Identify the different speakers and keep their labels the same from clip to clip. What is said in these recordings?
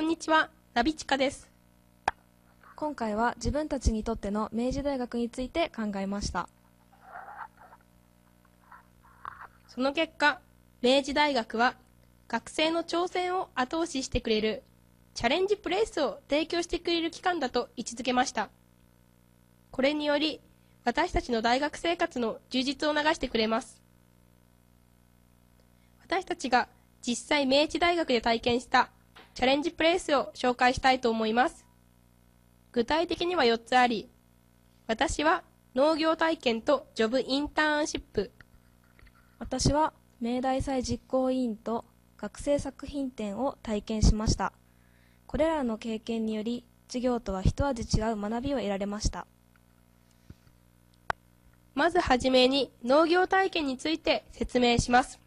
Speaker 1: にちは、ナビチカです。
Speaker 2: 今回は自分たちにとっての明治大学について考えました
Speaker 1: その結果、明治大学は学生の挑戦を後押ししてくれるチャレンジプレイスを提供してくれる機関だと位置づけました。これにより、私たちの大学生活の充実を流してくれます。私たちが実際明治大学で体験したチャレンジプレイスを紹介したいと思います。具体的には4つあり、私は農業体験とジョブインターンシップ、
Speaker 2: 私は明大祭実行委員と学生作品展を体験しましたこれらの経験により授業とは一味違う学びを得られました
Speaker 1: まずはじめに農業体験について説明します。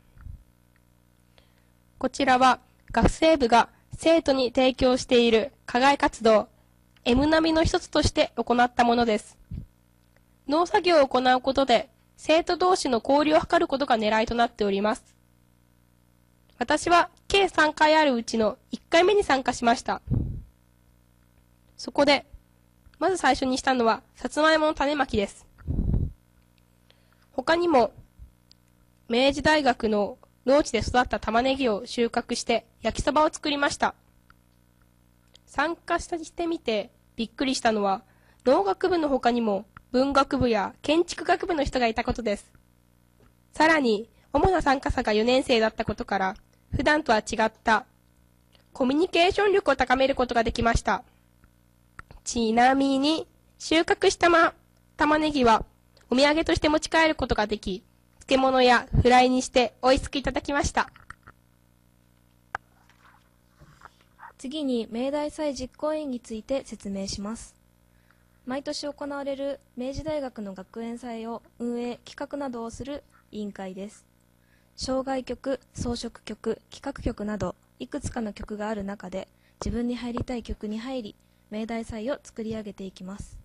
Speaker 1: こちらは学生部が生徒に提供している課外活動 M 並みの一つとして行ったものです。農作業を行うことで生徒同士の交流を図ることが狙いとなっております。私は計3回あるうちの1回目に参加しました。そこで、まず最初にしたのは、さつまいもの種まきです。他にも、明治大学の農地で育った玉ねぎを収穫して焼きそばを作りました。参加してみてびっくりしたのは、農学部の他にも文学部や建築学部の人がいたことです。さらに、主な参加者が4年生だったことから、普段とは違ったコミュニケーション力を高めることができました。ちなみに、収穫したま、玉ねぎは、お土産として持ち帰ることができ、漬物やフライにして美味しくいただきました。
Speaker 2: 次に明大祭実行委員について説明します。毎年行われる明治大学の学園祭を運営企画などをする委員会です。障害曲装飾曲企画曲などいくつかの曲がある中で自分に入りたい曲に入り明大祭を作り上げていきます。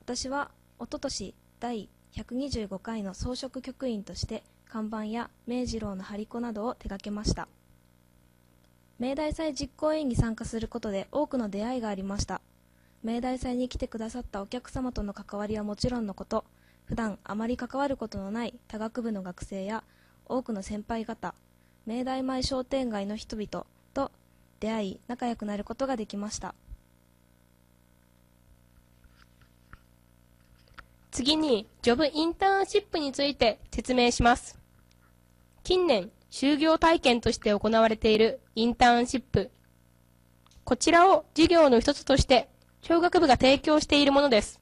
Speaker 2: 私はおととし第125回の装飾局員として看板や明治郎の張り子などを手掛けました。明大祭実行委員に参加することで多くの出会いがありました。明大祭に来てくださったお客様との関わりはもちろんのこと普段あまり関わることのない他学部の学生や多くの先輩方明大前商店街の人々と出会い仲良くなることができました。
Speaker 1: 次に、ジョブインターンシップについて説明します。近年、就業体験として行われているインターンシップ。こちらを授業の一つとして、小学部が提供しているものです。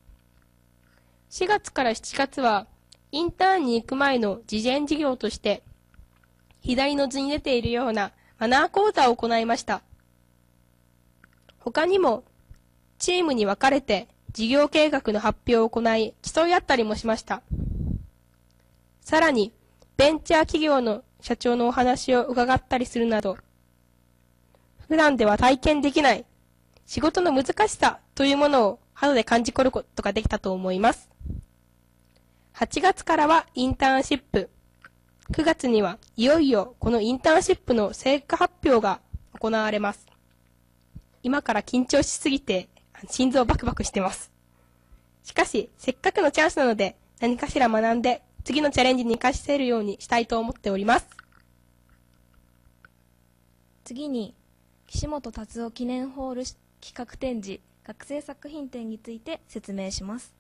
Speaker 1: 4月から7月は、インターンに行く前の事前授業として、左の図に出ているようなマナー講座を行いました。他にも、チームに分かれて事業計画の発表を行い、競い合ったりもしました。さらに、ベンチャー企業の社長のお話を伺ったりするなど、普段では体験できない仕事の難しさというものを肌で感じ取ることができたと思います。8月からはインターンシップ。9月にはいよいよこのインターンシップの成果発表が行われます。今から緊張しすぎて心臓バクバクしてます。しかし、せっかくのチャンスなので、何かしら学んで、次のチャレンジに活かせるようにしたいと思っております。
Speaker 2: 次に岸本達夫記念ホール企画展示学生作品展について説明します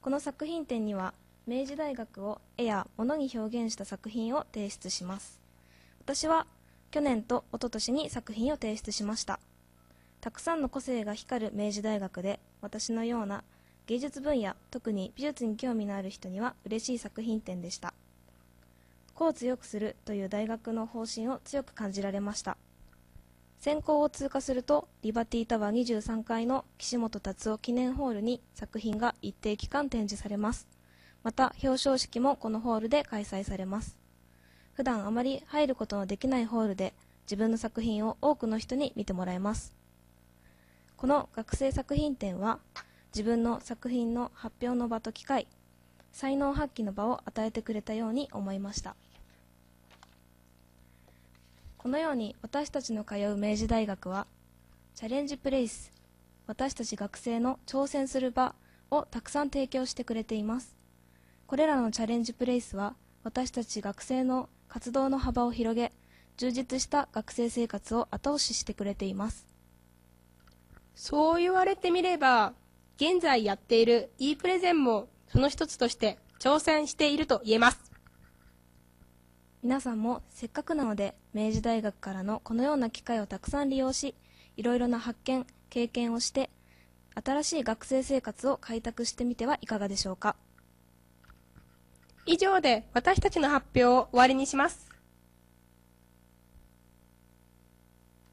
Speaker 2: この作品展には明治大学を絵や物に表現した作品を提出します私は去年と一昨年に作品を提出しましたたくさんの個性が光る明治大学で私のような芸術分野特に美術に興味のある人には嬉しい作品展でした。個を強くするという大学の方針を強く感じられました。選考を通過するとリバティタワー23階の岸本達夫記念ホールに作品が一定期間展示されます。また表彰式もこのホールで開催されます。普段あまり入ることのできないホールで自分の作品を多くの人に見てもらえます。この学生作品展は自分の作品の発表の場と機会才能発揮の場を与えてくれたように思いました。このように私たちの通う明治大学はチャレンジプレイス私たち学生の挑戦する場をたくさん提供してくれています。これらのチャレンジプレイスは私たち学生の活動の幅を広げ充実した学生生活を後押ししてくれています。
Speaker 1: そう言われてみれば、現在やっている e プレゼンもその一つとして挑戦していると言えます。
Speaker 2: 皆さんもせっかくなので明治大学からのこのような機会をたくさん利用しいろいろな発見経験をして新しい学生生活を開拓してみてはいかがでしょうか
Speaker 1: 以上で私たちの発表を終わりにします。